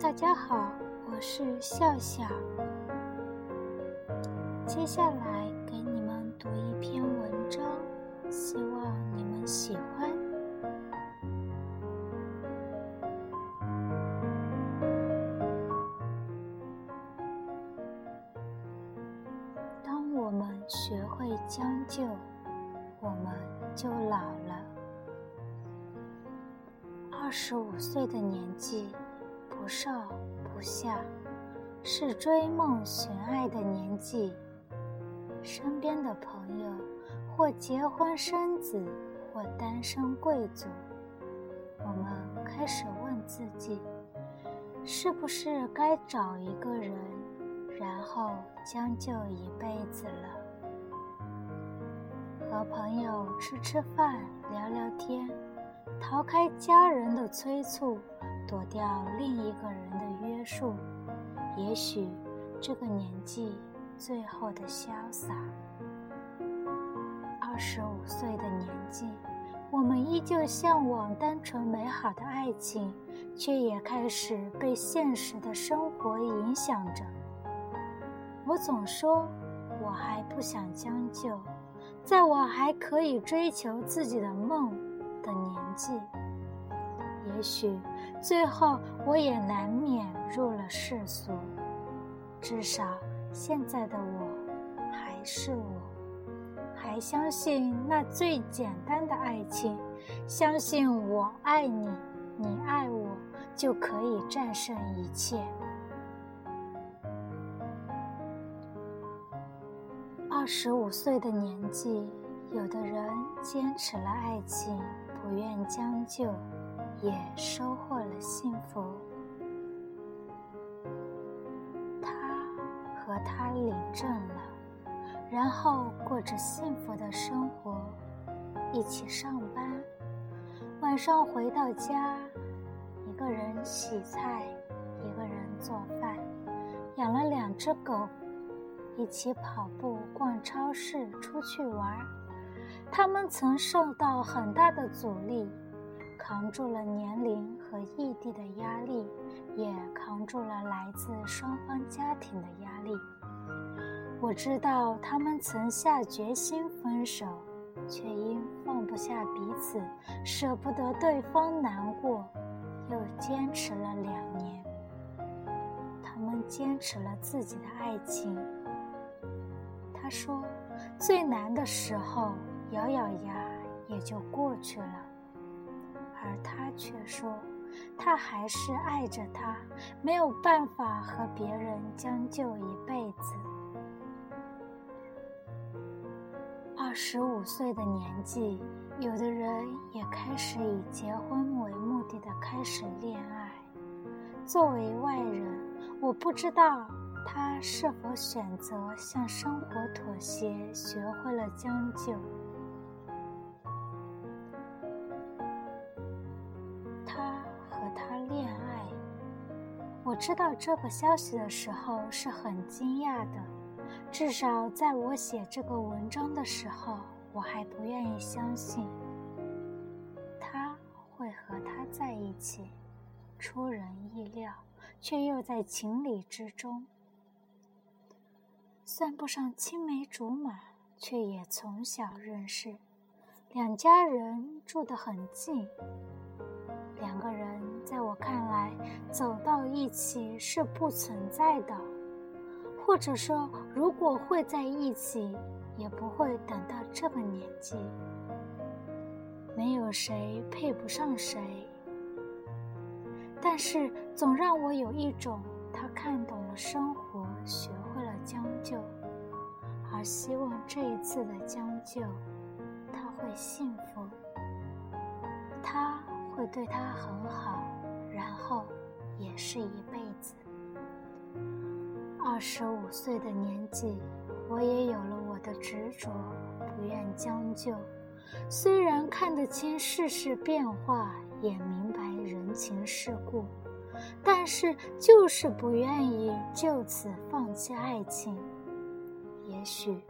大家好，我是笑笑。接下来给你们读一篇文章，希望你们喜欢。学会将就，我们就老了。二十五岁的年纪。不上不下，是追梦寻爱的年纪。身边的朋友，或结婚生子，或单身贵族。我们开始问自己：是不是该找一个人，然后将就一辈子了？和朋友吃吃饭，聊聊天，逃开家人的催促。躲掉另一个人的约束，也许这个年纪最后的潇洒。二十五岁的年纪，我们依旧向往单纯美好的爱情，却也开始被现实的生活影响着。我总说，我还不想将就，在我还可以追求自己的梦的年纪。也许最后我也难免入了世俗，至少现在的我还是我，还相信那最简单的爱情，相信我爱你，你爱我，就可以战胜一切。十五岁的年纪，有的人坚持了爱情，不愿将就。也收获了幸福。他和他领证了，然后过着幸福的生活，一起上班，晚上回到家，一个人洗菜，一个人做饭，养了两只狗，一起跑步、逛超市、出去玩。他们曾受到很大的阻力。扛住了年龄和异地的压力，也扛住了来自双方家庭的压力。我知道他们曾下决心分手，却因放不下彼此，舍不得对方难过，又坚持了两年。他们坚持了自己的爱情。他说：“最难的时候，咬咬牙也就过去了。”而他却说，他还是爱着她，没有办法和别人将就一辈子。二十五岁的年纪，有的人也开始以结婚为目的的开始恋爱。作为外人，我不知道他是否选择向生活妥协，学会了将就。他和他恋爱我知道这个消息的时候是很惊讶的，至少在我写这个文章的时候，我还不愿意相信他会和他在一起，出人意料，却又在情理之中。算不上青梅竹马，却也从小认识，两家人住得很近。两个人在我看来走到一起是不存在的，或者说，如果会在一起，也不会等到这个年纪。没有谁配不上谁，但是总让我有一种他看懂了生活，学就，而希望这一次的将就，他会幸福。他。会对他很好，然后也是一辈子。二十五岁的年纪，我也有了我的执着，不愿将就。虽然看得清世事变化，也明白人情世故，但是就是不愿意就此放弃爱情。也许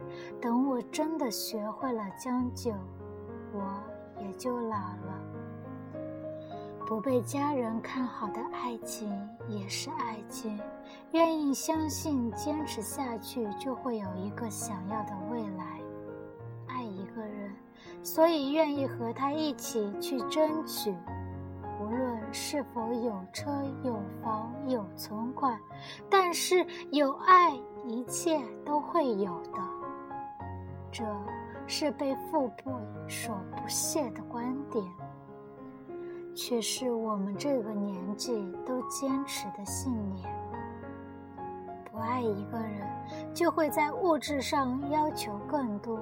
等我真的学会了将就，我也就老了。不被家人看好的爱情也是爱情，愿意相信坚持下去就会有一个想要的未来。爱一个人，所以愿意和他一起去争取。是否有车有房有存款，但是有爱，一切都会有的。这是被父辈所不屑的观点，却是我们这个年纪都坚持的信念。不爱一个人，就会在物质上要求更多，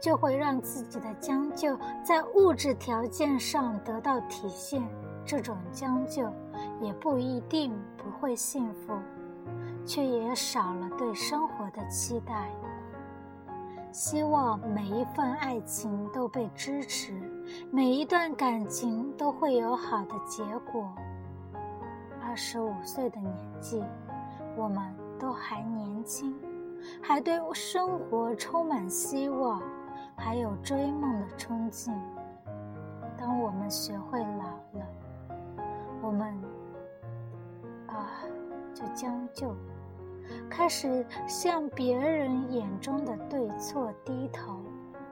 就会让自己的将就在物质条件上得到体现。这种将就也不一定不会幸福，却也少了对生活的期待。希望每一份爱情都被支持，每一段感情都会有好的结果。二十五岁的年纪，我们都还年轻，还对生活充满希望，还有追梦的冲劲。当我们学会就将就，开始向别人眼中的对错低头，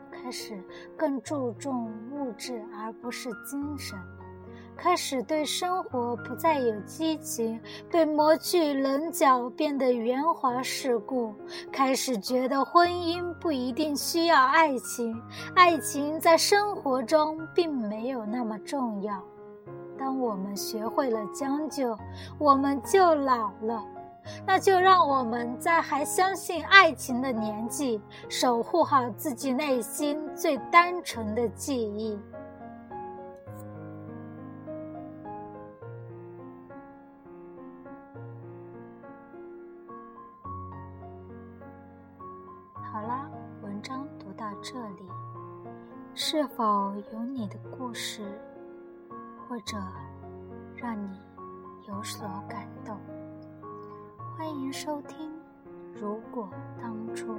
开始更注重物质而不是精神，开始对生活不再有激情，被磨去棱角，变得圆滑世故，开始觉得婚姻不一定需要爱情，爱情在生活中并没有那么重要。当我们学会了将就，我们就老了。那就让我们在还相信爱情的年纪，守护好自己内心最单纯的记忆。好啦，文章读到这里，是否有你的故事？或者让你有所感动，欢迎收听。如果当初。